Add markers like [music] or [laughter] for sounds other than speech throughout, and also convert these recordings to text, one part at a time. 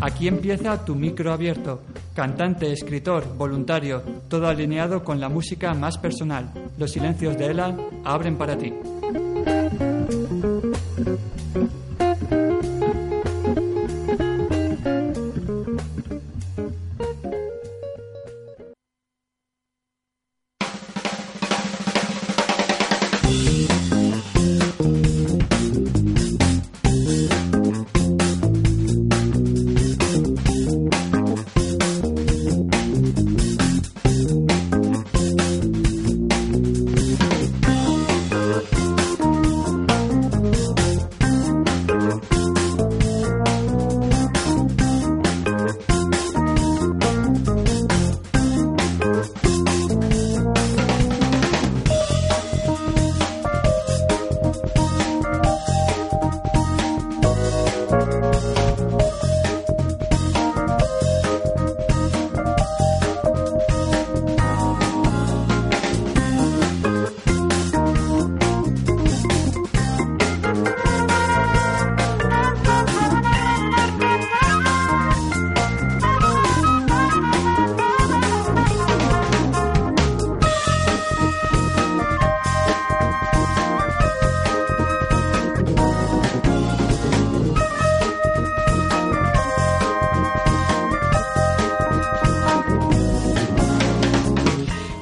Aquí empieza tu micro abierto. Cantante, escritor, voluntario, todo alineado con la música más personal. Los silencios de Ela abren para ti.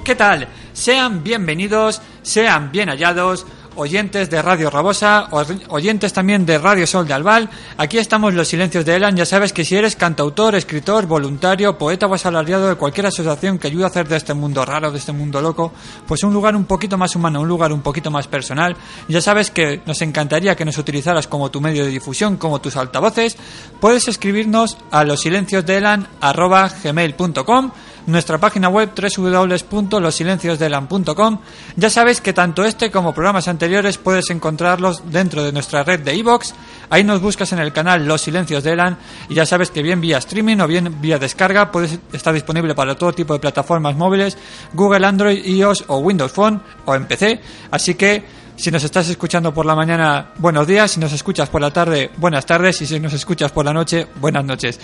¿Qué tal? Sean bienvenidos, sean bien hallados, oyentes de Radio Rabosa, oyentes también de Radio Sol de Albal. Aquí estamos los silencios de Elan. Ya sabes que si eres cantautor, escritor, voluntario, poeta o asalariado de cualquier asociación que ayude a hacer de este mundo raro, de este mundo loco, pues un lugar un poquito más humano, un lugar un poquito más personal. Ya sabes que nos encantaría que nos utilizaras como tu medio de difusión, como tus altavoces. Puedes escribirnos a los silencios de Elan gmail.com nuestra página web www.losilenciosdelan.com. Ya sabes que tanto este como programas anteriores puedes encontrarlos dentro de nuestra red de iVoox. Ahí nos buscas en el canal Los Silencios de Elan y ya sabes que bien vía streaming o bien vía descarga puedes estar disponible para todo tipo de plataformas móviles, Google, Android, iOS o Windows Phone o en PC. Así que si nos estás escuchando por la mañana, buenos días. Si nos escuchas por la tarde, buenas tardes. Y si nos escuchas por la noche, buenas noches.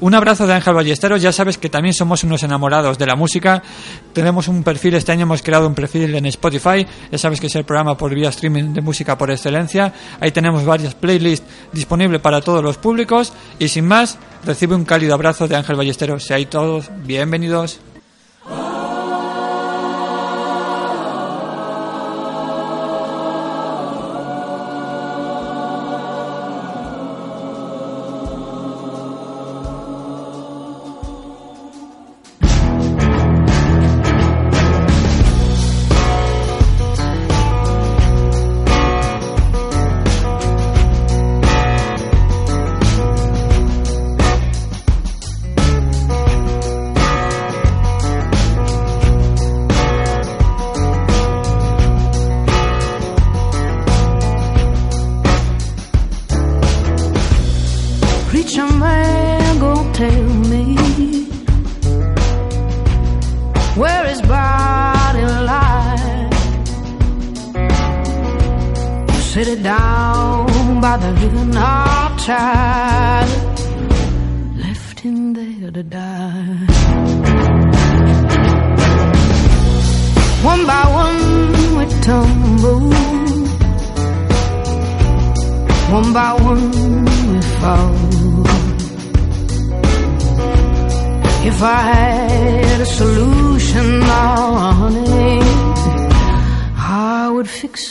Un abrazo de Ángel Ballesteros. Ya sabes que también somos unos enamorados de la música. Tenemos un perfil, este año hemos creado un perfil en Spotify. Ya sabes que es el programa por vía streaming de música por excelencia. Ahí tenemos varias playlists disponibles para todos los públicos. Y sin más, recibe un cálido abrazo de Ángel Ballesteros. Seáis todos bienvenidos.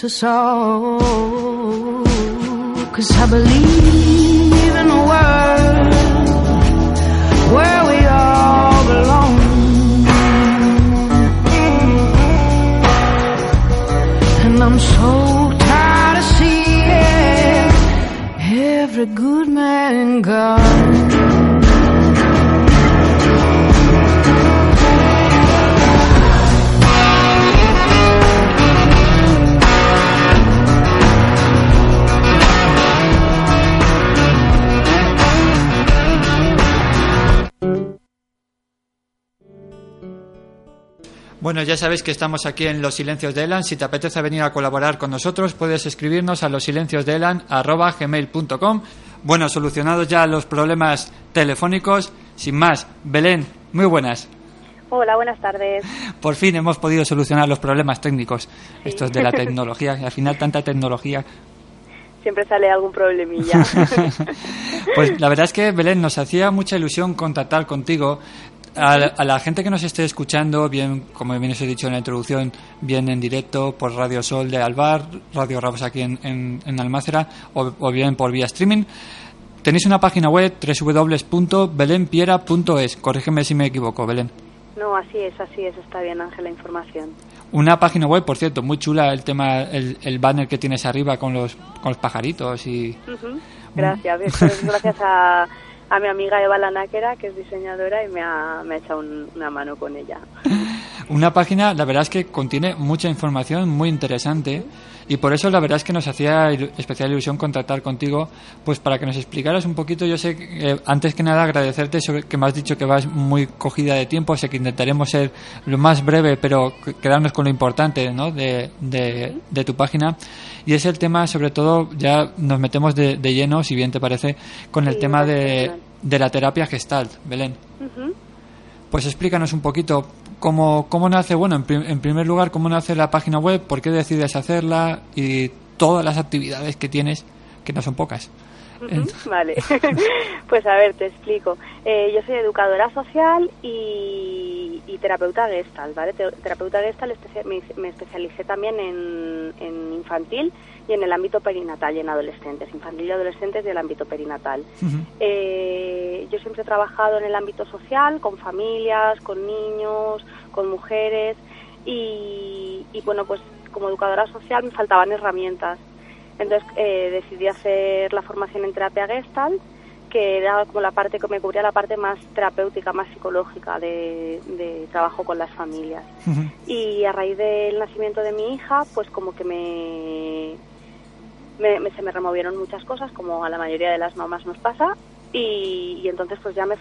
us all. Cause I believe. Bueno, ya sabéis que estamos aquí en Los Silencios de Elan. Si te apetece venir a colaborar con nosotros, puedes escribirnos a losilenciosdeelan.gmail.com Bueno, solucionados ya los problemas telefónicos, sin más, Belén, muy buenas. Hola, buenas tardes. Por fin hemos podido solucionar los problemas técnicos, estos de la [laughs] tecnología, al final tanta tecnología. Siempre sale algún problemilla. [laughs] pues la verdad es que, Belén, nos hacía mucha ilusión contactar contigo. A, la gente que nos esté escuchando, bien, como bien os he dicho en la introducción, bien en directo por Radio Sol de Alvar, Radio Rabos aquí en, en, Almácera, o, bien por vía streaming, tenéis una página web www.belenpiera.es. Corrígeme si me equivoco, Belén. No, así es, así es, está bien, Ángel, la información. Una página web, por cierto, muy chula el tema, el, banner que tienes arriba con los, con los pajaritos y... Gracias, gracias a a mi amiga Eva Lanáquera, que es diseñadora, y me ha, me ha echado una mano con ella. Una página, la verdad es que contiene mucha información muy interesante y por eso la verdad es que nos hacía especial ilusión contactar contigo, pues para que nos explicaras un poquito. Yo sé que eh, antes que nada agradecerte sobre que me has dicho que vas muy cogida de tiempo, sé que intentaremos ser lo más breve, pero quedarnos con lo importante ¿no? de, de, tu página. Y es el tema, sobre todo, ya nos metemos de, lleno, si bien te parece, con el tema de, de, la terapia gestalt, Belén. Pues explícanos un poquito cómo, cómo nace, bueno, en, primer lugar, cómo nace la página web, por qué decides hacerla y todas las actividades que tienes, que no son pocas. Vale, [laughs] [laughs] pues a ver, te explico. Eh, yo soy educadora social y, terapeuta gestal, ¿vale? Terapeuta gestal, me, especialicé también en, en infantil y en el ámbito perinatal y en adolescentes, infantil y adolescentes y el ámbito perinatal. Eh, yo siempre he trabajado en el ámbito social, con familias, con niños, con mujeres y, bueno, pues como educadora social me faltaban herramientas. Entonces eh, decidí hacer la formación en terapia Gestalt, que era como la parte que me cubría la parte más terapéutica, más psicológica de, trabajo con las familias. Y a raíz del nacimiento de mi hija, pues como que me, se me removieron muchas cosas, como a la mayoría de las mamás nos pasa, y, entonces pues ya me,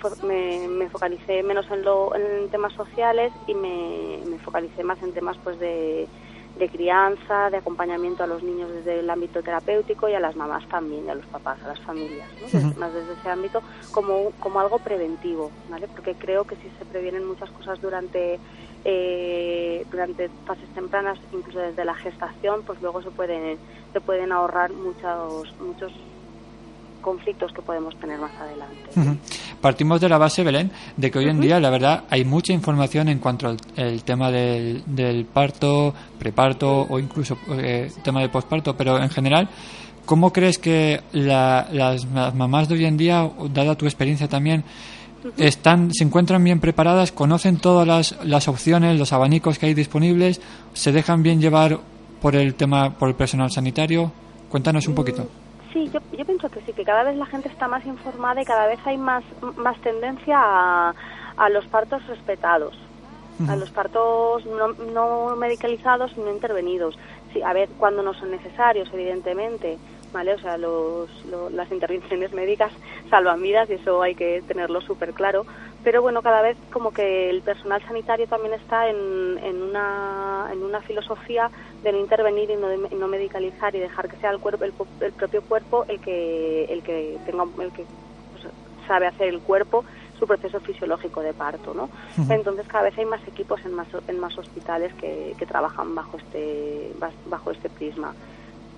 me, focalicé menos en, lo, en temas sociales y me, me focalicé más en temas pues de, de crianza, de acompañamiento a los niños desde el ámbito terapéutico y a las mamás también, y a los papás, a las familias, más desde ese ámbito como, como algo preventivo, ¿vale? Porque creo que si se previenen muchas cosas durante eh, durante fases tempranas, incluso desde la gestación, pues luego se pueden se pueden ahorrar muchos muchos conflictos que podemos tener más adelante. Partimos de la base, Belén, de que hoy en día, la verdad, hay mucha información en cuanto al tema del, del parto, preparto o incluso eh, tema de posparto, pero en general, ¿cómo crees que las, mamás de hoy en día, dada tu experiencia también, están, se encuentran bien preparadas, conocen todas las, las opciones, los abanicos que hay disponibles, se dejan bien llevar por el tema, por el personal sanitario? Cuéntanos un poquito. Sí, yo, yo pienso que sí, que cada vez la gente está más informada y cada vez hay más, más tendencia a, a los partos respetados, a los partos no, no medicalizados no intervenidos. Sí, a ver, cuando no son necesarios, evidentemente, ¿vale? O sea, los, las intervenciones médicas salvan vidas y eso hay que tenerlo súper claro, pero bueno, cada vez como que el personal sanitario también está en, en, una, en una filosofía de no intervenir y no, no medicalizar y dejar que sea el cuerpo el, propio cuerpo el que el que tenga el que pues, sabe hacer el cuerpo su proceso fisiológico de parto, ¿no? Entonces cada vez hay más equipos en más en más hospitales que, que trabajan bajo este bajo este prisma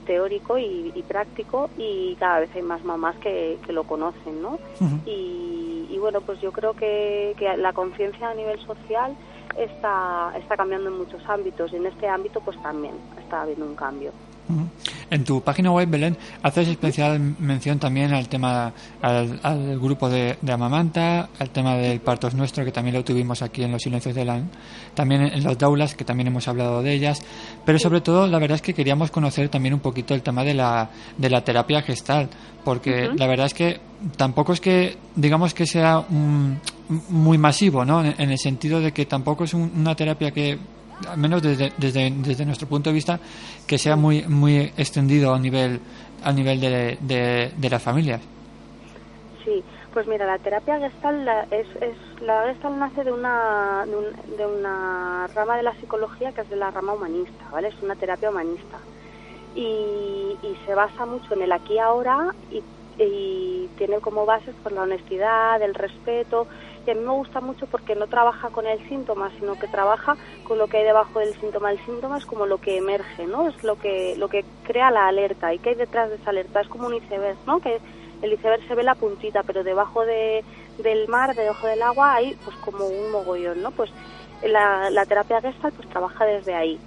teórico y, práctico y cada vez hay más mamás que, que lo conocen, ¿no? y, y bueno, pues yo creo que, que la conciencia a nivel social está, está cambiando en muchos ámbitos y en este ámbito pues también está habiendo un cambio. En tu página web, Belén, haces especial mención también al tema, al, grupo de, Amamanta, al tema del Partos Nuestro, que también lo tuvimos aquí en Los Silencios de LAN, también en los Daulas, que también hemos hablado de ellas, pero sobre todo, la verdad es que queríamos conocer también un poquito el tema de la, de la terapia gestal, porque la verdad es que tampoco es que, digamos que sea muy masivo, ¿no? En, el sentido de que tampoco es una terapia que al menos desde, desde, desde, nuestro punto de vista, que sea muy muy extendido a nivel a nivel de, de, las familias. Sí, pues mira, la terapia gestal es, es la gestal nace de una de, una rama de la psicología que es de la rama humanista, ¿vale? Es una terapia humanista y, y se basa mucho en el aquí ahora y y tiene como bases pues la honestidad, el respeto y a mí me gusta mucho porque no trabaja con el síntoma, sino que trabaja con lo que hay debajo del síntoma. El síntoma es como lo que emerge, ¿no? Es lo que lo que crea la alerta y que hay detrás de esa alerta es como un iceberg, ¿no? Que el iceberg se ve la puntita, pero debajo de, del mar, debajo del agua hay pues como un mogollón, ¿no? Pues la, la terapia Gestalt pues trabaja desde ahí.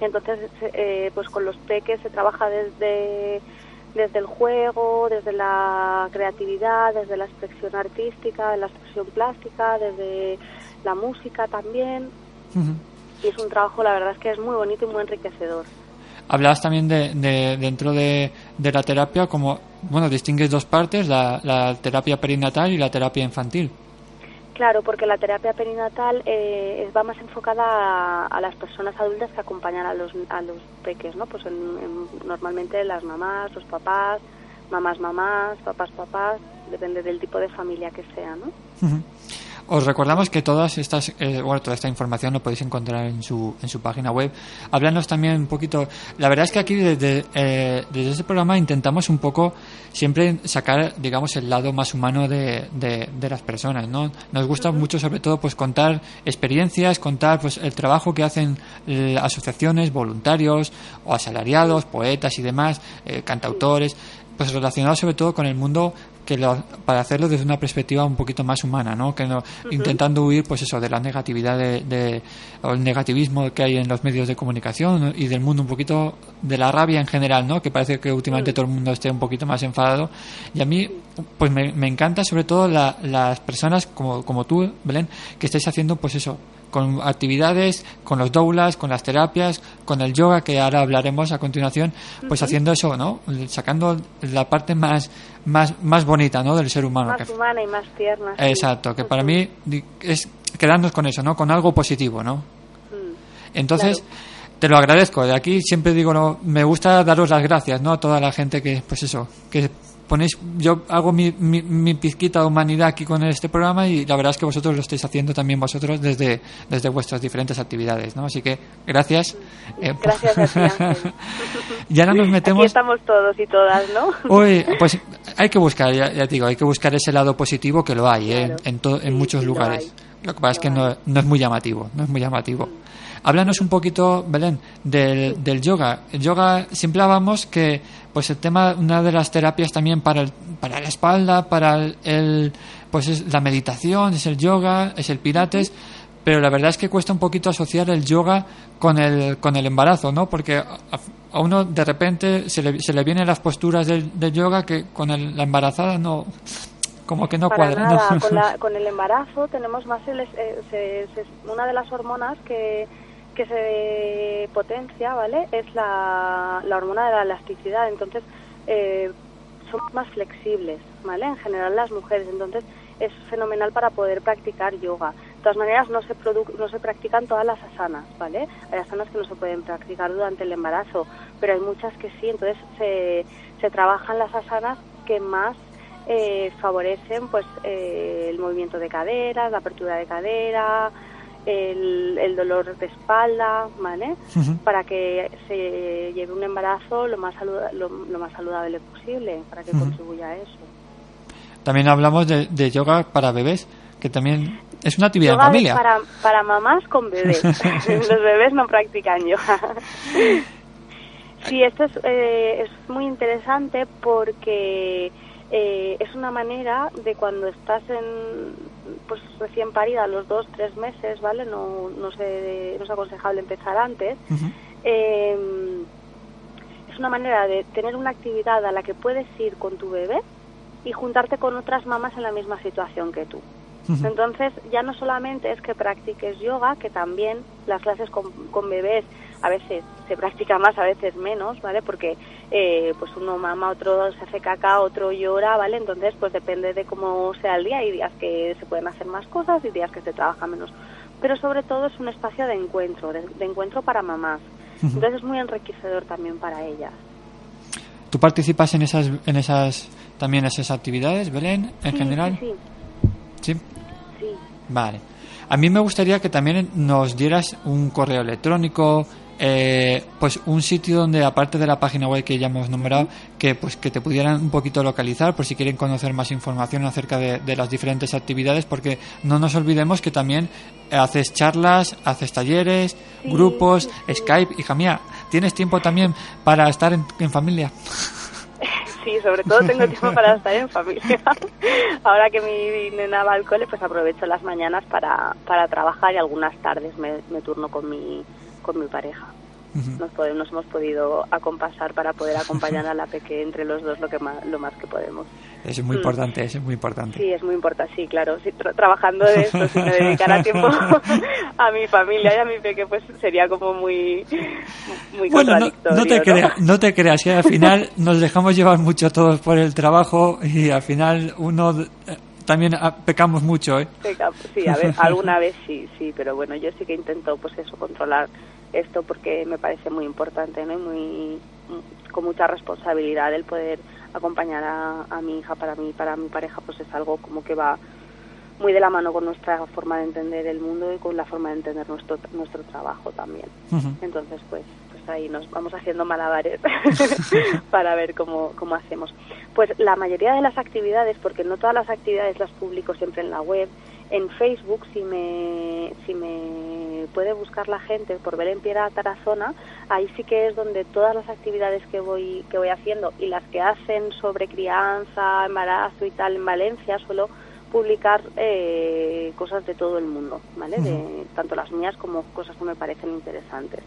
Entonces, eh, pues con los peques se trabaja desde desde el juego, desde la creatividad, desde la expresión artística, la expresión plástica, desde la música también. Y es un trabajo, la verdad es que es muy bonito y muy enriquecedor. Hablabas también de, dentro de, la terapia, como, bueno, distingues dos partes, la, la terapia perinatal y la terapia infantil. Claro, porque la terapia perinatal eh, va más enfocada a, las personas adultas que acompañan a los, a los peques, ¿no? Pues normalmente las mamás, los papás, mamás, mamás, papás, papás, depende del tipo de familia que sea, ¿no? Os recordamos que todas estas, eh, bueno, toda esta información lo podéis encontrar en su, en su página web. Háblanos también un poquito. La verdad es que aquí desde, eh, desde este programa intentamos un poco siempre sacar, digamos, el lado más humano de, de, las personas, ¿no? Nos gusta mucho, sobre todo, pues contar experiencias, contar, pues, el trabajo que hacen eh, asociaciones, voluntarios o asalariados, poetas y demás, cantautores pues relacionado sobre todo con el mundo que para hacerlo desde una perspectiva un poquito más humana, ¿no? Que no, intentando huir, pues eso, de la negatividad de, o el negativismo que hay en los medios de comunicación y del mundo un poquito de la rabia en general, ¿no? Que parece que últimamente todo el mundo esté un poquito más enfadado y a mí, pues me, me encanta sobre todo las personas como, como tú, Belén, que estáis haciendo, pues eso, con actividades, con los doulas, con las terapias, con el yoga, que ahora hablaremos a continuación, pues haciendo eso, ¿no? Sacando la parte más, más, más bonita, ¿no? Del ser humano. Más humana y más tierna. Exacto, que para mí es quedarnos con eso, ¿no? Con algo positivo, ¿no? Mm, Entonces, te lo agradezco. De aquí siempre digo, no, me gusta daros las gracias, ¿no? A toda la gente que, pues eso, que ponéis, yo hago mi, mi, pizquita de humanidad aquí con este programa y la verdad es que vosotros lo estáis haciendo también vosotros desde, desde vuestras diferentes actividades, ¿no? Así que gracias. Eh, gracias a ti. [laughs] y ahora nos metemos. Aquí estamos todos y todas, ¿no? Hoy, pues hay que buscar, ya, te digo, hay que buscar ese lado positivo que lo hay, ¿eh? en, en muchos lugares. Lo, que pasa es que no, no, es muy llamativo, no es muy llamativo. Mm. Háblanos un poquito, Belén, del, del yoga. El yoga, siempre hablábamos que pues el tema, una de las terapias también para, el, para la espalda, para el, pues es la meditación, es el yoga, es el pilates, pero la verdad es que cuesta un poquito asociar el yoga con el, con el embarazo, ¿no? Porque a, uno de repente se le, se le vienen las posturas del, yoga que con el, la embarazada no, como que no cuadra. Con, [laughs] con, el embarazo tenemos más, el, eh, una de las hormonas que que se potencia, ¿vale? Es la, la hormona de la elasticidad. Entonces, eh, somos más flexibles, ¿vale? En general las mujeres. Entonces, es fenomenal para poder practicar yoga. De todas maneras, no se, no se practican todas las asanas, ¿vale? Hay asanas que no se pueden practicar durante el embarazo, pero hay muchas que sí. Entonces, se, se trabajan las asanas que más eh, favorecen pues eh, el movimiento de caderas, la apertura de cadera, el, dolor de espalda, ¿vale? Para que se lleve un embarazo lo más, lo, más saludable posible, para que contribuya a eso. También hablamos de, yoga para bebés, que también es una actividad en familia. Para, para mamás con bebés. [laughs] [laughs] Los bebés no practican yoga. sí, esto es, eh, es muy interesante porque eh, es una manera de cuando estás en pues recién parida los dos tres meses vale no no sé no es aconsejable empezar antes. Em, es una manera de tener una actividad a la que puedes ir con tu bebé y juntarte con otras mamás en la misma situación que tú. Entonces ya no solamente es que practiques yoga que también las clases con, con bebés a veces se practica más, a veces menos, ¿vale? Porque eh, pues uno mama, otro se hace caca, otro llora, ¿vale? Entonces pues depende de cómo sea el día, hay días que se pueden hacer más cosas y días que se trabaja menos. Pero sobre todo es un espacio de encuentro, de, encuentro para mamás. Entonces es muy enriquecedor también para ellas. ¿Tú participas en esas, en esas también esas actividades, Belén, en general? Sí, sí. ¿Sí? Vale. A mí me gustaría que también nos dieras un correo electrónico, eh, pues un sitio donde aparte de la página web que ya hemos nombrado que pues que te pudieran un poquito localizar por si quieren conocer más información acerca de, las diferentes actividades porque no nos olvidemos que también haces charlas haces talleres grupos Skype. Hija mía tienes tiempo también para estar en, familia [laughs] sí, sobre todo tengo tiempo para [laughs] estar en familia. [laughs] Ahora que mi nena va al cole, pues aprovecho las mañanas para, para trabajar y algunas tardes me, me turno con mi, con mi pareja. nos, podemos, hemos podido acompasar para poder acompañar a la peque entre los dos lo que más, lo más que podemos. Eso es muy mm. importante, eso es muy importante. Sí, es muy importante, sí, claro. trabajando de esto, si me dedicara tiempo [laughs] a mi familia y a mi peque, pues sería como muy, muy bueno, no, te creas, no te creas, al final [laughs] nos dejamos llevar mucho todos por el trabajo y al final uno eh, también ah, pecamos mucho, ¿eh? sí, a ver, alguna vez sí, sí, pero bueno, yo sí que intento, pues eso, controlar esto porque me parece muy importante, ¿no? Y muy, con mucha responsabilidad el poder acompañar a, a mi hija para mí, para mi pareja, pues es algo como que va muy de la mano con nuestra forma de entender el mundo y con la forma de entender nuestro nuestro trabajo también. Entonces, pues, pues ahí nos vamos haciendo malabares [laughs] [laughs] para ver cómo, cómo hacemos. Pues la mayoría de las actividades, porque no todas las actividades las publico siempre en la web, en Facebook, si me, si me puede buscar la gente por Belén Piedra Tarazona, ahí sí que es donde todas las actividades que voy, que voy haciendo y las que hacen sobre crianza, embarazo y tal en Valencia, suelo publicar eh, cosas de todo el mundo, ¿vale? de, tanto las mías como cosas que me parecen interesantes.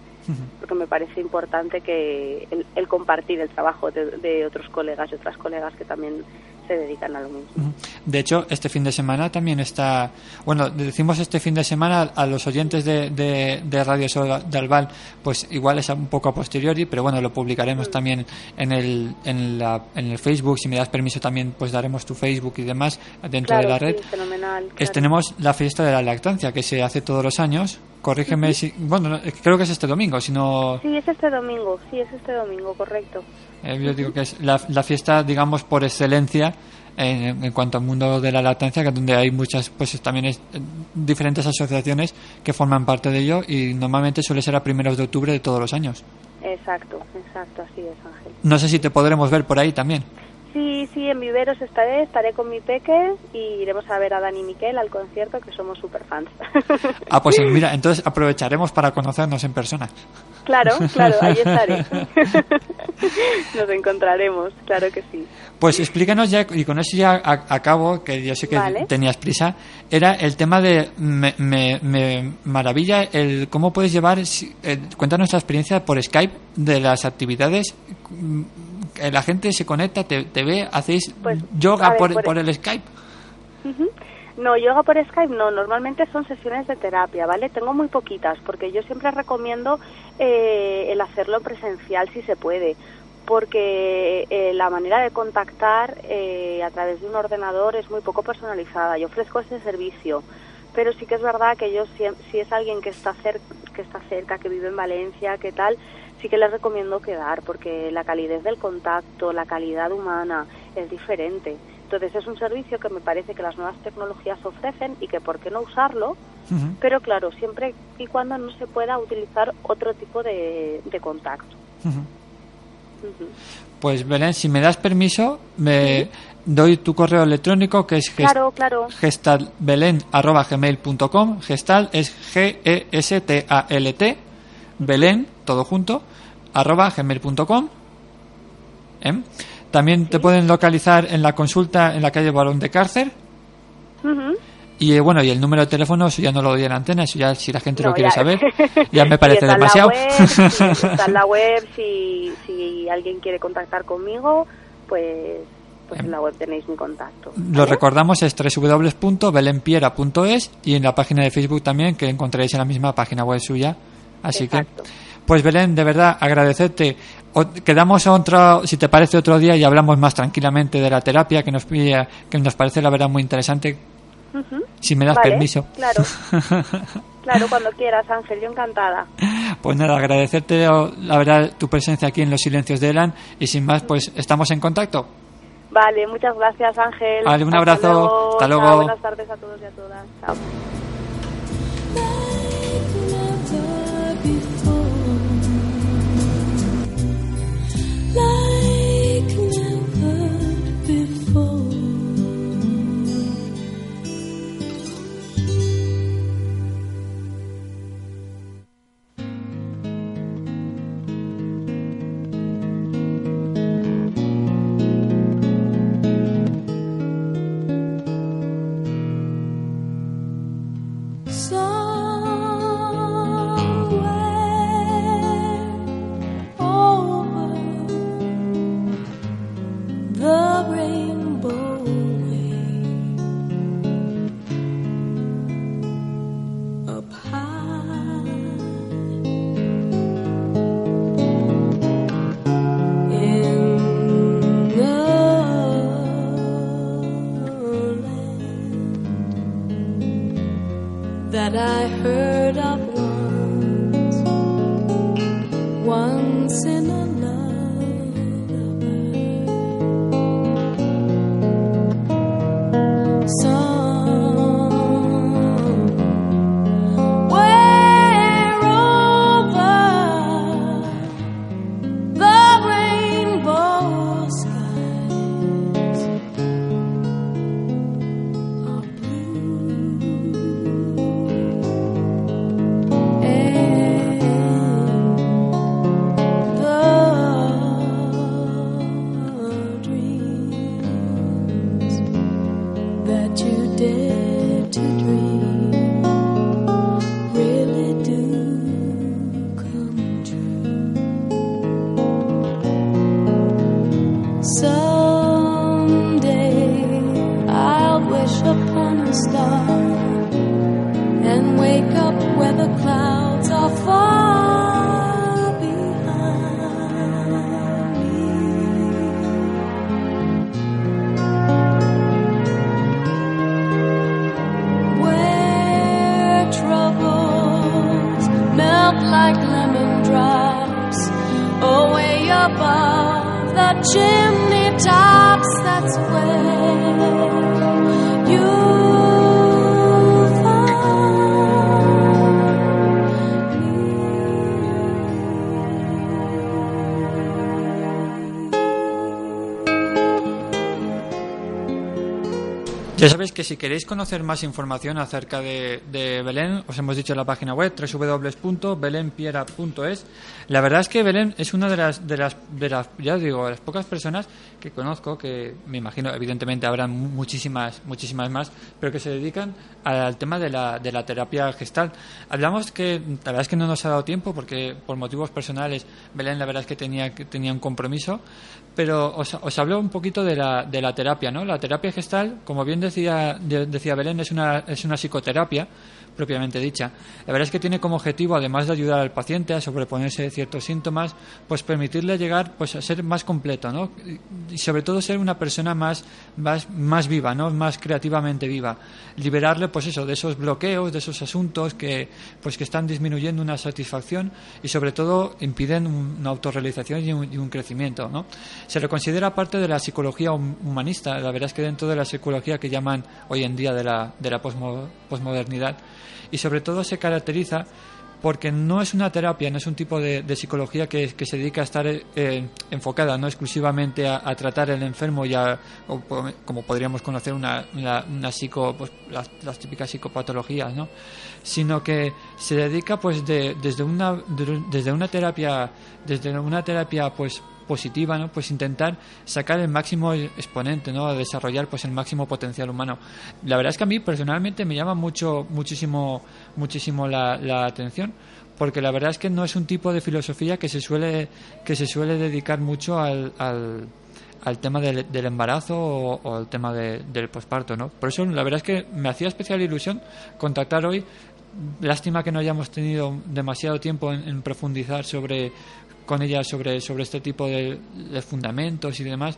Porque me parece importante que el, compartir el trabajo de, de, otros colegas y otras colegas que también se dedican a lo mismo. De hecho, este fin de semana también está, bueno, decimos este fin de semana a los oyentes de, de, Radio Sol de Albal, pues igual es un poco a posteriori, pero bueno, lo publicaremos mm. también en el, en, la, en el Facebook, si me das permiso también, pues daremos tu Facebook y demás dentro de la red. fenomenal, tenemos la fiesta de la lactancia que se hace todos los años. Corrígeme si, bueno, creo que es este domingo, si no... Sí, es este domingo, sí, es este domingo, correcto. Eh, yo digo que es la, la fiesta, digamos, por excelencia en, en, cuanto al mundo de la lactancia, que donde hay muchas, pues también es, eh, diferentes asociaciones que forman parte de ello y normalmente suele ser a primeros de octubre de todos los años. Exacto, exacto, así es, Ángel. No sé si te podremos ver por ahí también. Sí, sí, en Viveros estaré, estaré con mi peque y iremos a ver a Dani y Miquel al concierto, que somos super fans. [laughs] Ah, pues mira, entonces aprovecharemos para conocernos en persona. Claro, claro, ahí estaré. [laughs] Nos encontraremos, claro que sí. Pues explícanos ya, y con eso ya acabo, que yo sé que tenías prisa, era el tema de, me, me, maravilla el cómo puedes llevar, eh, cuéntanos nuestra experiencia por Skype de las actividades la gente se conecta, te, ve, hacéis pues, yoga por, por, el Skype. No, yoga por Skype no, normalmente son sesiones de terapia, ¿vale? Tengo muy poquitas, porque yo siempre recomiendo eh, el hacerlo presencial si se puede, porque eh, la manera de contactar eh, a través de un ordenador es muy poco personalizada. Yo ofrezco ese servicio, pero sí que es verdad que yo si, si es alguien que está, cerca, que está cerca, que vive en Valencia, que tal, sí que les recomiendo quedar porque la calidez del contacto, la calidad humana es diferente. Entonces es un servicio que me parece que las nuevas tecnologías ofrecen y que por qué no usarlo, pero claro, siempre y cuando no se pueda utilizar otro tipo de, contacto. Pues Belén, si me das permiso, me doy tu correo electrónico que es claro, claro. gestalbelen.gmail.com Gestal es G-E-S-T-A-L-T Belén, todo junto, arroba gmail.com. ¿Eh? También te pueden localizar en la consulta en la calle Balón de Cárcer. Y eh, bueno, y el número de teléfono, eso ya no lo doy en antena, eso ya si la gente lo quiere saber, [laughs] ya me parece demasiado. está en la [laughs] web, si, si alguien quiere contactar conmigo, pues pues en la web tenéis mi contacto. Lo recordamos es www.belenpiera.es y en la página de Facebook también que encontraréis en la misma página web suya Así que, pues Belén, de verdad, agradecerte. quedamos otro, si te parece, otro día y hablamos más tranquilamente de la terapia, que nos, que nos parece la verdad muy interesante. Si me das permiso. Claro. [laughs] claro, cuando quieras, Ángel, yo encantada. Pues nada, agradecerte la verdad tu presencia aquí en Los Silencios de Elan y sin más, pues estamos en contacto. Vale, muchas gracias, Ángel. Vale, un abrazo. Hasta luego. buenas tardes a todos y a todas. Chao. love. Que si queréis conocer más información acerca de, Belén, os hemos dicho en la página web www.belenpiera.es. La verdad es que Belén es una de las, de las, de las, ya os digo, las pocas personas que conozco, que me imagino, evidentemente habrá mu- muchísimas, muchísimas más, pero que se dedican al tema de la, de la terapia gestal. Hablamos que, la verdad es que no nos ha dado tiempo porque por motivos personales Belén la verdad es que tenía, que tenía un compromiso, pero os, os hablo un poquito de la, de la terapia, ¿no? La terapia gestal, como bien decía, de- decía Belén, es una, es una psicoterapia propiamente dicha. La verdad es que tiene como objetivo, además de ayudar al paciente a sobreponerse ciertos síntomas, pues permitirle llegar pues a ser más completo, ¿no? Y sobre todo ser una persona más, más, más viva, ¿no? Más creativamente viva. Liberarle, pues eso, de esos bloqueos, de esos asuntos que, pues que están disminuyendo una satisfacción y sobre todo impiden un- una autorrealización y un, crecimiento, ¿no? Se le considera parte de la psicología hum- humanista, la verdad es que dentro de la psicología que llaman hoy en día de la, de la posmo- posmodernidad y sobre todo se caracteriza porque no es una terapia, no es un tipo de, psicología que, que se dedica a estar eh, enfocada no exclusivamente a, tratar el enfermo y o como podríamos conocer una, una, psico, pues, las, típicas psicopatologías, ¿no? sino que se dedica pues de- desde una de- desde una terapia desde una terapia pues positiva, ¿no? Pues intentar sacar el máximo exponente, ¿no? Desarrollar pues el máximo potencial humano. La verdad es que a mí personalmente me llama mucho, muchísimo, muchísimo la, la atención, porque la verdad es que no es un tipo de filosofía que se suele, que se suele dedicar mucho al, al, tema del, del embarazo o, al tema de- del posparto, ¿no? Por eso la verdad es que me hacía especial ilusión contactar hoy lástima que no hayamos tenido demasiado tiempo en profundizar sobre con ella sobre, sobre este tipo de, de fundamentos y demás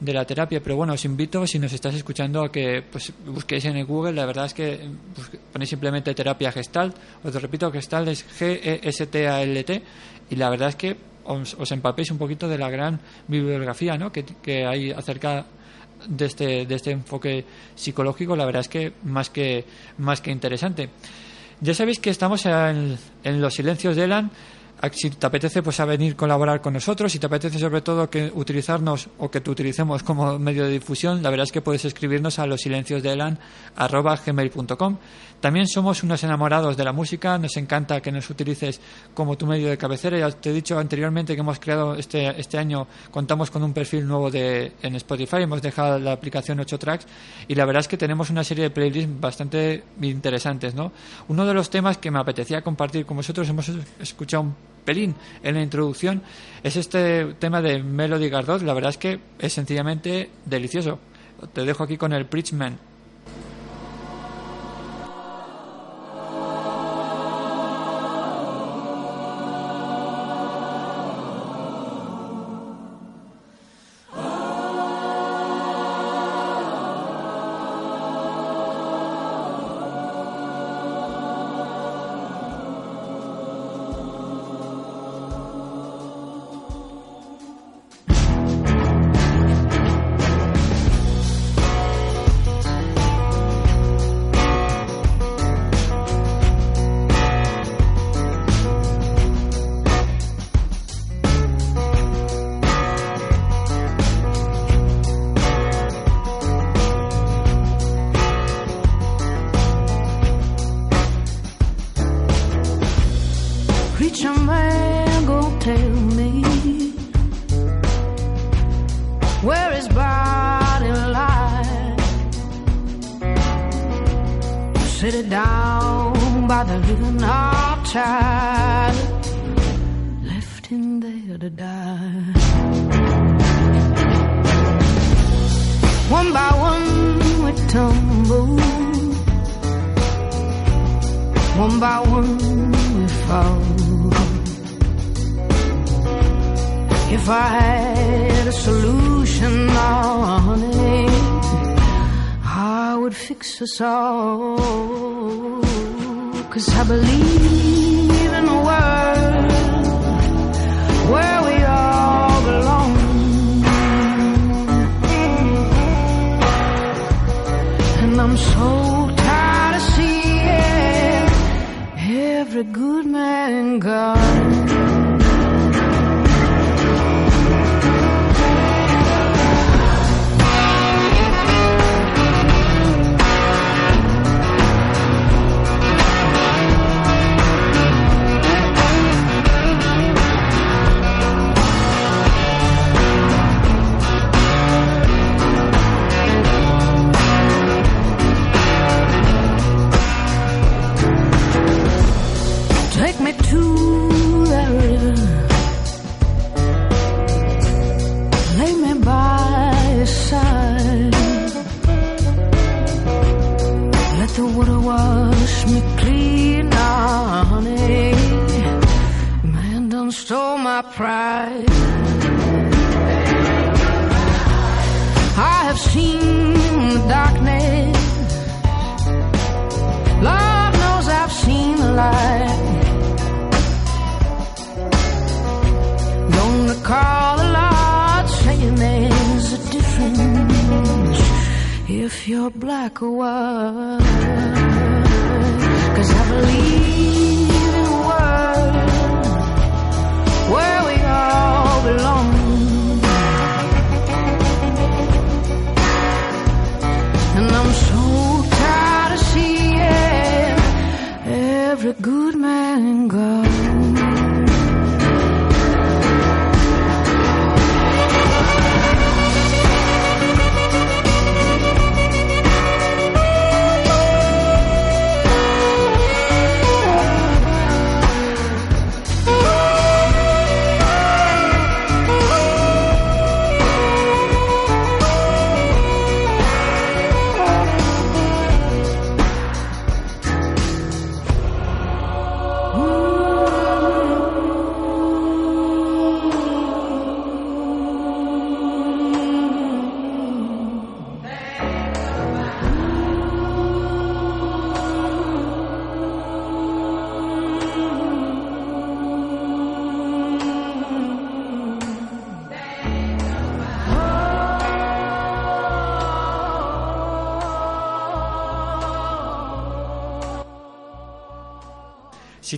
de la terapia, pero bueno, os invito, si nos estás escuchando, a que pues, busquéis en el Google, la verdad es que pues, ponéis simplemente terapia gestalt, os lo repito, gestalt es G-E-S-T-A-L-T, y la verdad es que os, os empapéis un poquito de la gran bibliografía ¿no? que, que hay acerca de este, de este enfoque psicológico, la verdad es que más que, más que interesante. Ya sabéis que estamos en, en los silencios de Elan. Si te apetece pues a venir colaborar con nosotros, si te apetece sobre todo que utilizarnos o que te utilicemos como medio de difusión, la verdad es que puedes escribirnos a los silencios de Elan. También somos unos enamorados de la música, nos encanta que nos utilices como tu medio de cabecera. Ya te he dicho anteriormente que hemos creado este, este año, contamos con un perfil nuevo de, en Spotify, hemos dejado la aplicación 8 tracks y la verdad es que tenemos una serie de playlists bastante interesantes. ¿no? Uno de los temas que me apetecía compartir con vosotros, hemos escuchado un pelín en la introducción, es este tema de Melody Gardot. La verdad es que es sencillamente delicioso. Te dejo aquí con el Preachman. saw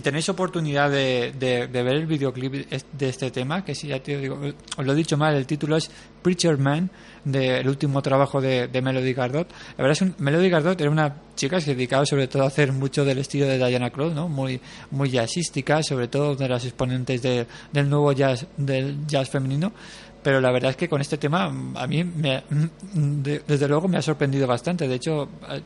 Si tenéis oportunidad de, de- de ver el videoclip de este tema, que si ya te digo, os lo he dicho mal, el título es Preacher Man, del último trabajo de, de Melody Gardot. La Melody Gardot era una chica que se dedicaba sobre todo a hacer mucho del estilo de Diana Krall, ¿no? Muy, muy jazzística, sobre todo de las exponentes de- del nuevo jazz, del jazz femenino. Pero la verdad es que con este tema a mí, me- de- desde luego, me ha sorprendido bastante. De hecho, eh,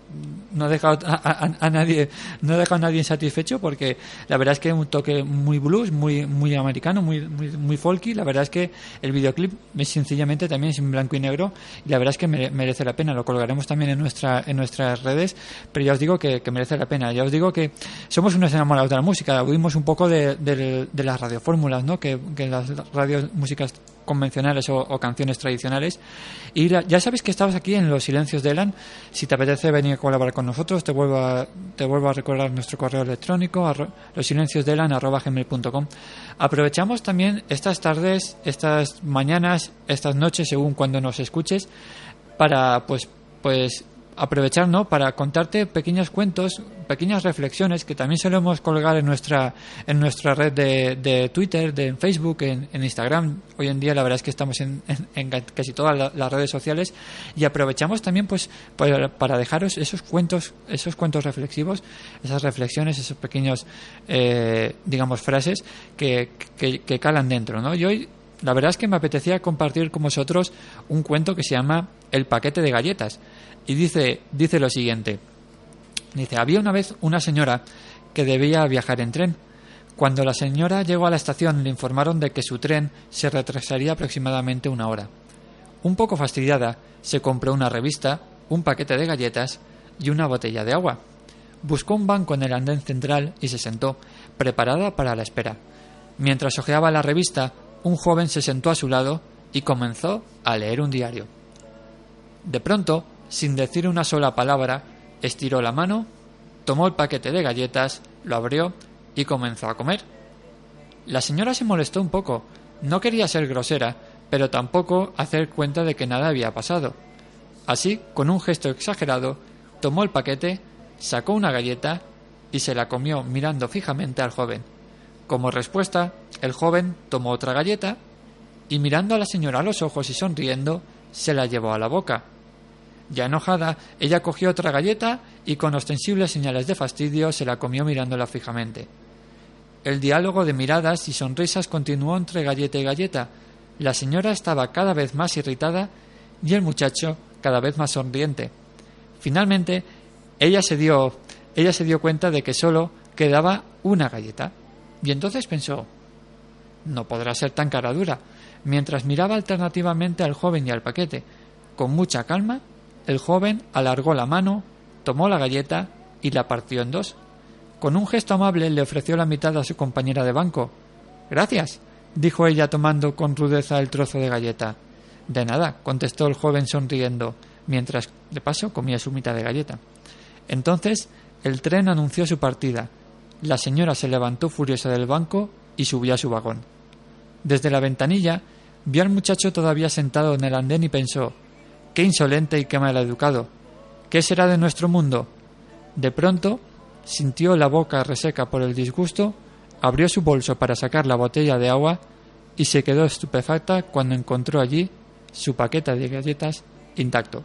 no ha dejado a, nadie, no ha dejado a nadie insatisfecho porque la verdad es que un toque muy blues, muy, muy americano, muy, muy, muy folky. La verdad es que el videoclip es sencillamente también es en blanco y negro y la verdad es que mere- merece la pena. Lo colgaremos también en nuestra, en nuestras redes, pero ya os digo que, merece la pena. Ya os digo que somos unos enamorados de la música. Huimos un poco de, de- de las radiofórmulas, ¿no? Que, que las radios músicas convencionales o, canciones tradicionales. Y ya sabes que estabas aquí en Los Silencios de Elan. Si te apetece venir a colaborar con nosotros, te vuelvo a, te vuelvo a recordar nuestro correo electrónico, arro- losilenciosdeelan.com. Aprovechamos también estas tardes, estas mañanas, estas noches, según cuando nos escuches, para pues pues aprovechar ¿no? para contarte pequeños cuentos, pequeñas reflexiones que también solemos colgar en nuestra en nuestra red de, de Twitter, de Facebook, en, Instagram. Hoy en día la verdad es que estamos en, en- en ca- casi todas la- las redes sociales y aprovechamos también pues para, para dejaros esos cuentos, esos cuentos reflexivos, esas reflexiones, esos pequeños eh, digamos frases que, que, calan dentro. Y hoy la verdad es que me apetecía compartir con vosotros un cuento que se llama El paquete de galletas. Y dice, dice lo siguiente. Dice, había una vez una señora que debía viajar en tren. Cuando la señora llegó a la estación le informaron de que su tren se retrasaría aproximadamente una hora. Un poco fastidiada, se compró una revista, un paquete de galletas y una botella de agua. Buscó un banco en el andén central y se sentó, preparada para la espera. Mientras hojeaba la revista, un joven se sentó a su lado y comenzó a leer un diario. De pronto, sin decir una sola palabra, estiró la mano, tomó el paquete de galletas, lo abrió y comenzó a comer. La señora se molestó un poco, no quería ser grosera, pero tampoco hacer cuenta de que nada había pasado. Así, con un gesto exagerado, tomó el paquete, sacó una galleta y se la comió mirando fijamente al joven. Como respuesta, el joven tomó otra galleta y mirando a la señora a los ojos y sonriendo, se la llevó a la boca. Ya enojada, ella cogió otra galleta y con ostensibles señales de fastidio se la comió mirándola fijamente. El diálogo de miradas y sonrisas continuó entre galleta y galleta. La señora estaba cada vez más irritada y el muchacho cada vez más sonriente. Finalmente, ella se dio, ella se dio cuenta de que solo quedaba una galleta. Y entonces pensó, no podrá ser tan cara dura. Mientras miraba alternativamente al joven y al paquete, con mucha calma, el joven alargó la mano, tomó la galleta y la partió en dos. Con un gesto amable le ofreció la mitad a su compañera de banco. Gracias, dijo ella tomando con rudeza el trozo de galleta. De nada, contestó el joven sonriendo, mientras de paso comía su mitad de galleta. Entonces el tren anunció su partida. La señora se levantó furiosa del banco y subió a su vagón. Desde la ventanilla vio al muchacho todavía sentado en el andén y pensó Qué insolente y qué mal educado. ¿Qué será de nuestro mundo? De pronto sintió la boca reseca por el disgusto, abrió su bolso para sacar la botella de agua y se quedó estupefacta cuando encontró allí su paquete de galletas intacto.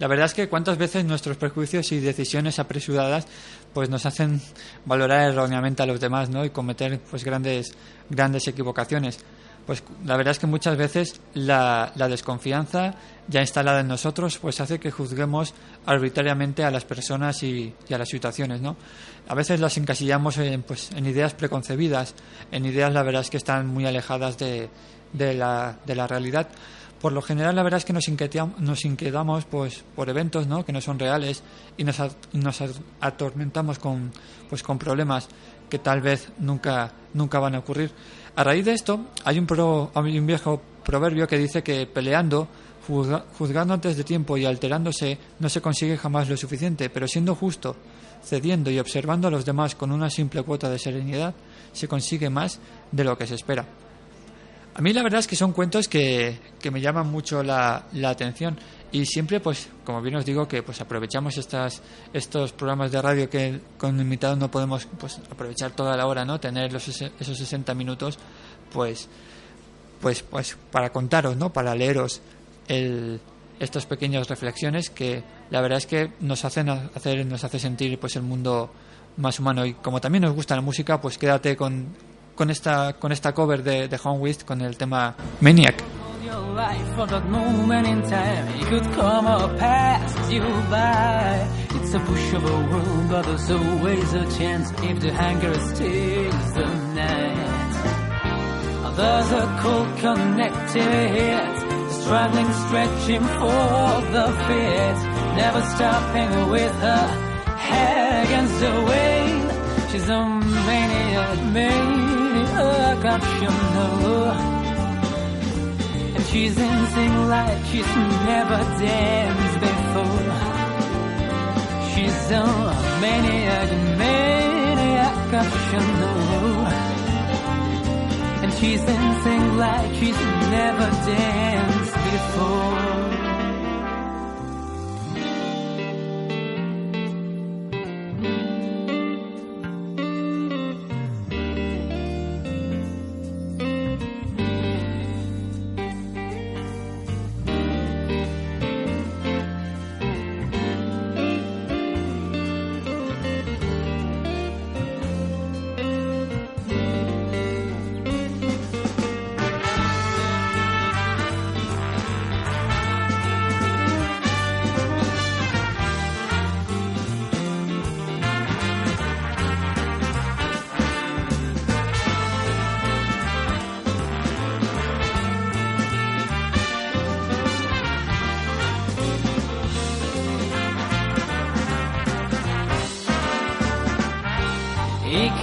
La verdad es que cuántas veces nuestros prejuicios y decisiones apresuradas pues nos hacen valorar erróneamente a los demás, ¿no? Y cometer pues grandes grandes equivocaciones. Pues la verdad es que muchas veces la, desconfianza ya instalada en nosotros pues hace que juzguemos arbitrariamente a las personas y, a las situaciones, ¿no? A veces las encasillamos en, pues, en ideas preconcebidas, en ideas la verdad es que están muy alejadas de la realidad por lo general la verdad es que nos inquietamos, nos inquietamos pues por eventos ¿no? que no son reales y nos, atormentamos con pues con problemas que tal vez nunca nunca van a ocurrir a raíz de esto hay un pro, hay un viejo proverbio que dice que peleando juzgando antes de tiempo y alterándose no se consigue jamás lo suficiente pero siendo justo cediendo y observando a los demás con una simple cuota de serenidad se consigue más de lo que se espera a mí la verdad es que son cuentos que, que me llaman mucho la, la, atención y siempre, pues, como bien os digo, que pues aprovechamos estas, estos programas de radio que con invitados no podemos pues, aprovechar toda la hora, ¿no? Tener los, esos 60 minutos, pues, pues, pues para contaros, ¿no? Para leeros el, estas pequeñas reflexiones que la verdad es que nos hacen hacer, nos hace sentir pues el mundo más humano y como también nos gusta la música, pues quédate con con esta con esta cover de, de Homewish con el tema Maniac. of there's a the cold struggling stretching for the fit never stopping with her head against the wave she's a maniac maniac know. And she's dancing like she's never danced before. She's a maniac, maniac, know. And she's dancing like she's never danced before.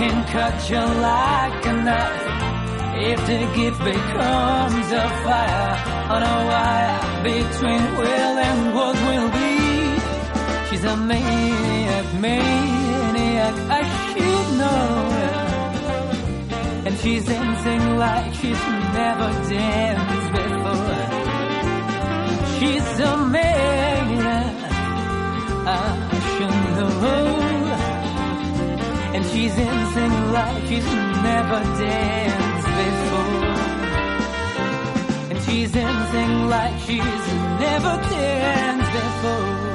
Can cut you like a knife if the gift becomes a fire on a wire between will and what will be. She's a maniac, maniac, I should know. And she's dancing like she's never danced before. She's a maniac, I should know. And she's in dancing like she's never danced before. And she's in dancing like she's never danced before.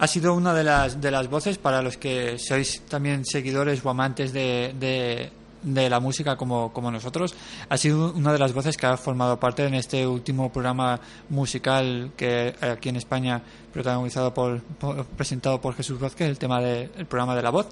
Ha sido una de las, de las voces para los que sois también seguidores o amantes de, de la música como, como nosotros. Ha sido una de las voces que ha formado parte en este último programa musical que aquí en España protagonizado por, por- presentado por Jesús Vázquez, el tema del programa de la voz.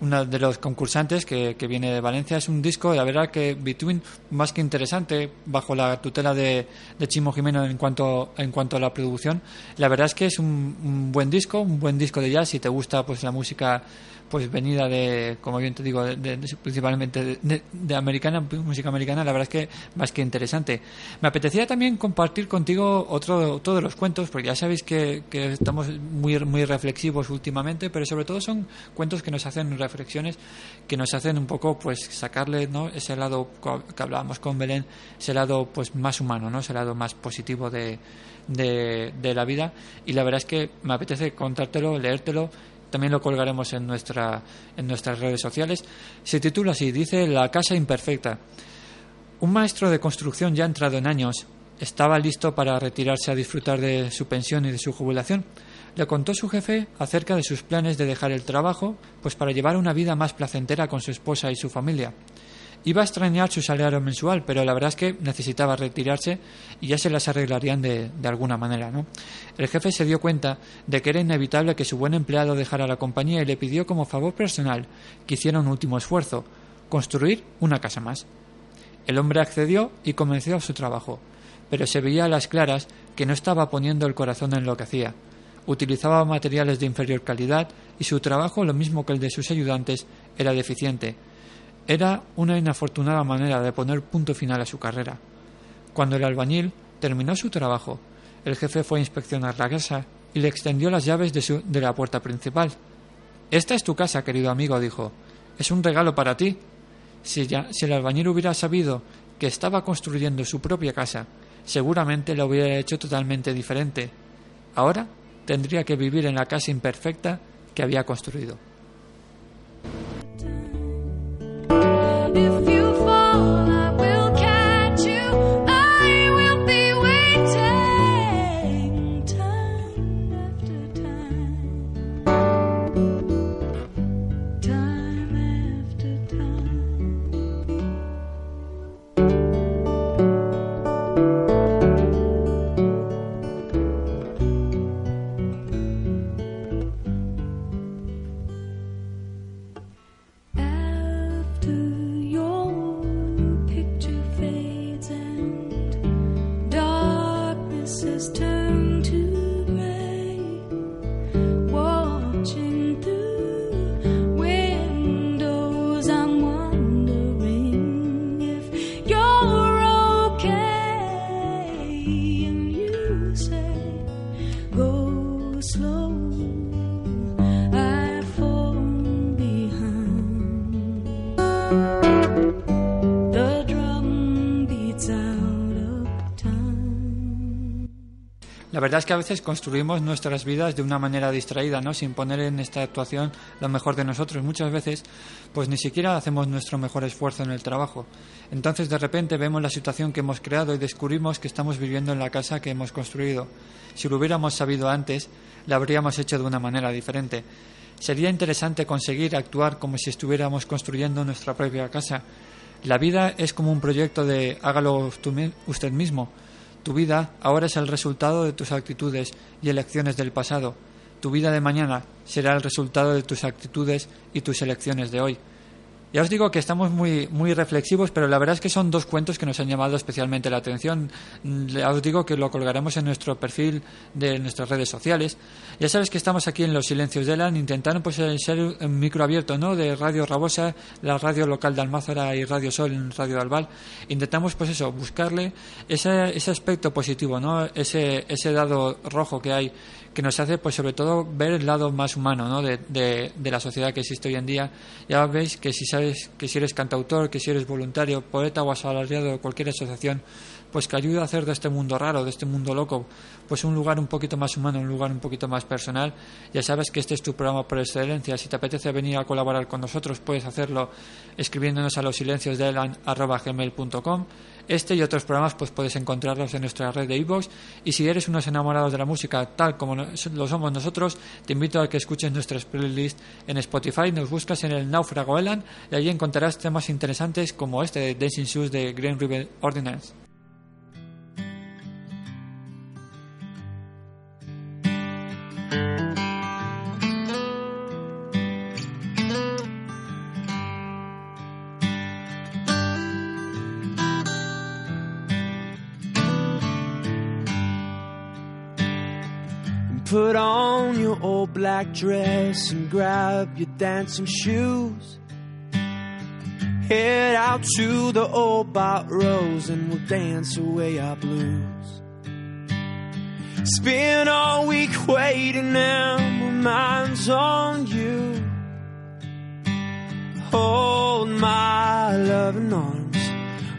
Uno de los concursantes que, que viene de Valencia es un disco, la verdad que Between, más que interesante, bajo la tutela de, de Chimo Jimeno en cuanto, en cuanto a la producción. La verdad es que es un, un buen disco, un buen disco de jazz, si te gusta pues la música pues venida de, como bien te digo, de, principalmente de, de- americana, música americana, la verdad es que más que interesante. Me apetecía también compartir contigo otro, otro de los cuentos, porque ya sabéis que, que estamos muy, muy reflexivos últimamente, pero sobre todo son cuentos que nos hacen reflexiones, que nos hacen un poco pues sacarle ¿no? ese lado que hablábamos con Belén, ese lado pues más humano, ¿no? ese lado más positivo de, de la vida. Y la verdad es que me apetece contártelo, leértelo también lo colgaremos en, nuestra, en nuestras redes sociales. Se titula así, dice La casa imperfecta. Un maestro de construcción ya entrado en años estaba listo para retirarse a disfrutar de su pensión y de su jubilación. Le contó su jefe acerca de sus planes de dejar el trabajo, pues para llevar una vida más placentera con su esposa y su familia. Iba a extrañar su salario mensual, pero la verdad es que necesitaba retirarse y ya se las arreglarían de, de alguna manera, ¿no? El jefe se dio cuenta de que era inevitable que su buen empleado dejara la compañía y le pidió como favor personal que hiciera un último esfuerzo, construir una casa más. El hombre accedió y comenzó su trabajo, pero se veía a las claras que no estaba poniendo el corazón en lo que hacía. Utilizaba materiales de inferior calidad y su trabajo, lo mismo que el de sus ayudantes, era deficiente. Era una inafortunada manera de poner punto final a su carrera. Cuando el albañil terminó su trabajo, el jefe fue a inspeccionar la casa y le extendió las llaves de, su- de la puerta principal. Esta es tu casa, querido amigo, dijo. Es un regalo para ti. Si, ya- si el albañil hubiera sabido que estaba construyendo su propia casa, seguramente lo hubiera hecho totalmente diferente. Ahora tendría que vivir en la casa imperfecta que había construido. If you es que a veces construimos nuestras vidas de una manera distraída, ¿no? Sin poner en esta actuación lo mejor de nosotros. Muchas veces, pues ni siquiera hacemos nuestro mejor esfuerzo en el trabajo. Entonces, de repente vemos la situación que hemos creado y descubrimos que estamos viviendo en la casa que hemos construido. Si lo hubiéramos sabido antes, la habríamos hecho de una manera diferente. Sería interesante conseguir actuar como si estuviéramos construyendo nuestra propia casa. La vida es como un proyecto de hágalo usted mismo. Tu vida ahora es el resultado de tus actitudes y elecciones del pasado. Tu vida de mañana será el resultado de tus actitudes y tus elecciones de hoy. Ya os digo que estamos muy, muy reflexivos, pero la verdad es que son dos cuentos que nos han llamado especialmente la atención. Ya os digo que lo colgaremos en nuestro perfil de nuestras redes sociales. Ya sabes que estamos aquí en Los Silencios de Elan, intentando pues, ser un micro abierto ¿no? de Radio Rabosa, la radio local de Almázara y Radio Sol en Radio Albal. Intentamos, pues eso, buscarle ese, ese aspecto positivo, ¿no? ese, ese dado rojo que hay que nos hace, pues sobre todo, ver el lado más humano ¿no? de, de, la sociedad que existe hoy en día. Ya veis que si sabes que si eres cantautor, que si eres voluntario, poeta o asalariado de cualquier asociación, pues que ayuda a hacer de este mundo raro, de este mundo loco, pues un lugar un poquito más humano, un lugar un poquito más personal. Ya sabes que este es tu programa por excelencia. Si te apetece venir a colaborar con nosotros, puedes hacerlo escribiéndonos a los silencios de elan.gmail.com este y otros programas pues puedes encontrarlos en nuestra red de iVoox y si eres unos enamorados de la música tal como lo somos nosotros, te invito a que escuches nuestras playlists en Spotify, nos buscas en el Náufrago Elan y allí encontrarás temas interesantes como este de Dancing Shoes de Green River Ordinance. Black dress and grab your dancing shoes. Head out to the old bot rose and we'll dance away our blues. Spend all week waiting now, my mind's on you. Hold my loving arms,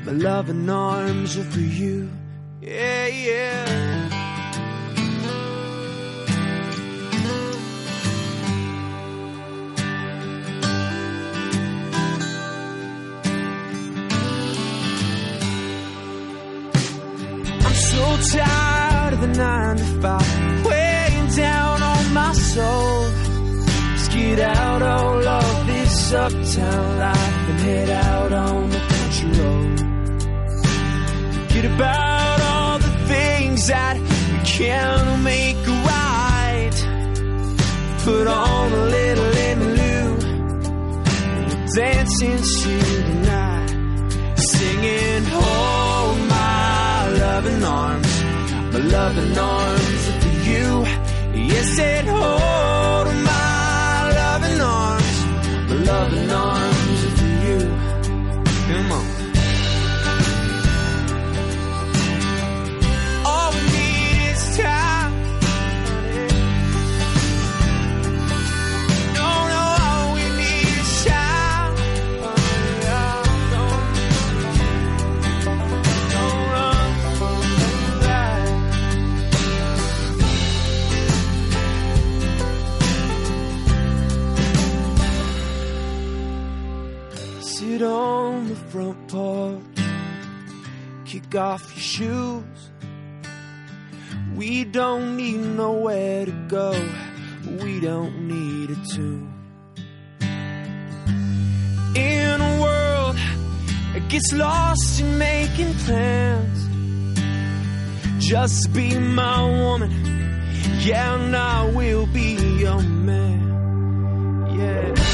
my loving arms are for you. Yeah, yeah. Tired of the nine to five, weighing down on my soul. Let's get out all of this uptown life and head out on the country road. Forget about all the things that we can't make right. Put on a little in Lou, dancing to loving arms for you. Yes, it hold my loving arms, my loving arms kick off your shoes. We don't need nowhere to go, we don't need a tune. In a world that gets lost in making plans, just be my woman, yeah, and I will be your man, yeah.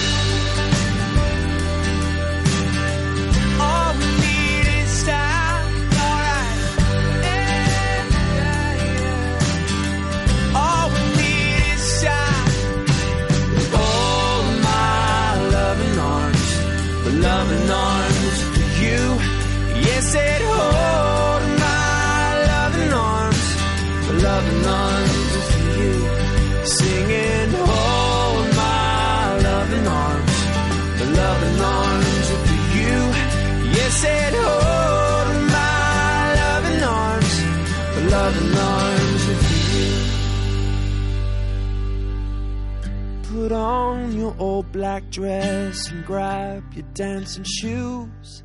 Dress and grab your dancing shoes.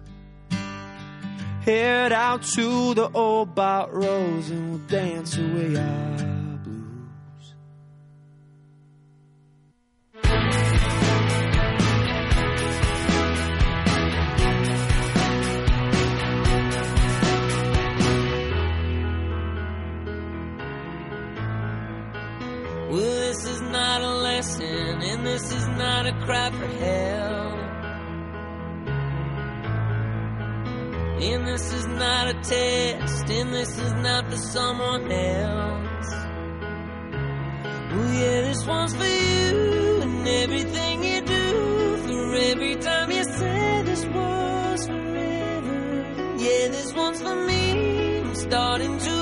Head out to the old Bot Rose and we'll dance away is not a cry for help. And this is not a test, and this is not for someone else. Well, yeah, this one's for you, and everything you do, for every time you say this was forever. Yeah, this one's for me. I'm starting to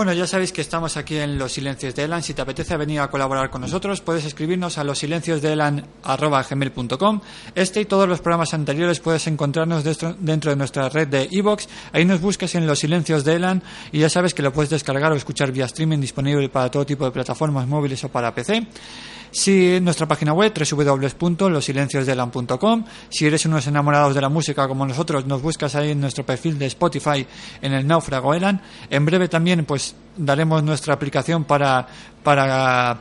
Bueno, ya sabéis que estamos aquí en Los Silencios de Elan. Si te apetece venir a colaborar con nosotros, puedes escribirnos a losilenciosdeelan.com. Este y todos los programas anteriores puedes encontrarnos dentro, de nuestra red de iVoox. Ahí nos buscas en Los Silencios de Elan y ya sabes que lo puedes descargar o escuchar vía streaming disponible para todo tipo de plataformas móviles o para PC. Si nuestra página web www.losilenciosdelan.com. Si eres unos enamorados de la música como nosotros, nos buscas ahí en nuestro perfil de Spotify en el Náufrago Elan. En breve también pues daremos nuestra aplicación para para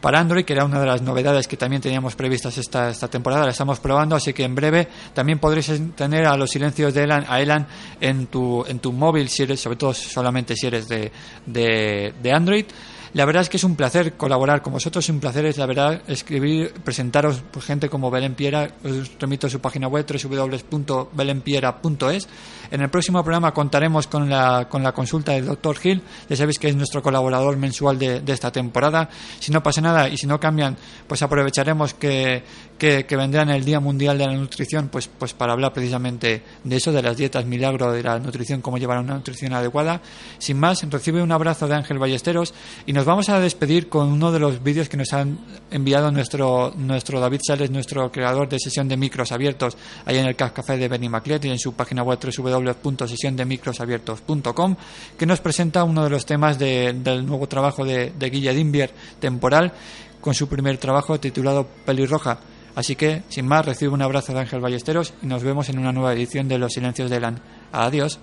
para Android, que era una de las novedades que también teníamos previstas esta, esta temporada, la estamos probando, así que en breve también podréis tener a los silencios de Elan, a Elan en tu, en tu móvil, si eres, sobre todo solamente si eres de, de, de Android. La verdad es que es un placer colaborar con vosotros, un placer, es la verdad, escribir, presentaros pues, gente como Belén Piera. Os remito a su página web www.belenpiera.es. En el próximo programa contaremos con la, con la consulta del Dr. Hill. Ya sabéis que es nuestro colaborador mensual de, de esta temporada. Si no pasa nada y si no cambian, pues aprovecharemos que, que, que vendrán el Día Mundial de la Nutrición, pues, pues para hablar precisamente de eso, de las dietas milagro, de la nutrición, cómo llevar una nutrición adecuada. Sin más, recibe un abrazo de Ángel Ballesteros y nos vamos a despedir con uno de los vídeos que nos han enviado nuestro, nuestro David Sales, nuestro creador de sesión de micros abiertos, ahí en el Café de Benny Maclet y en su página web www.sesiondemicrosabiertos.com, que nos presenta uno de los temas de- del nuevo trabajo de, de Guille Dimbier, temporal, con su primer trabajo titulado Pelirroja. Así que, sin más, recibe un abrazo de Ángel Ballesteros y nos vemos en una nueva edición de Los Silencios de Elan. Adiós.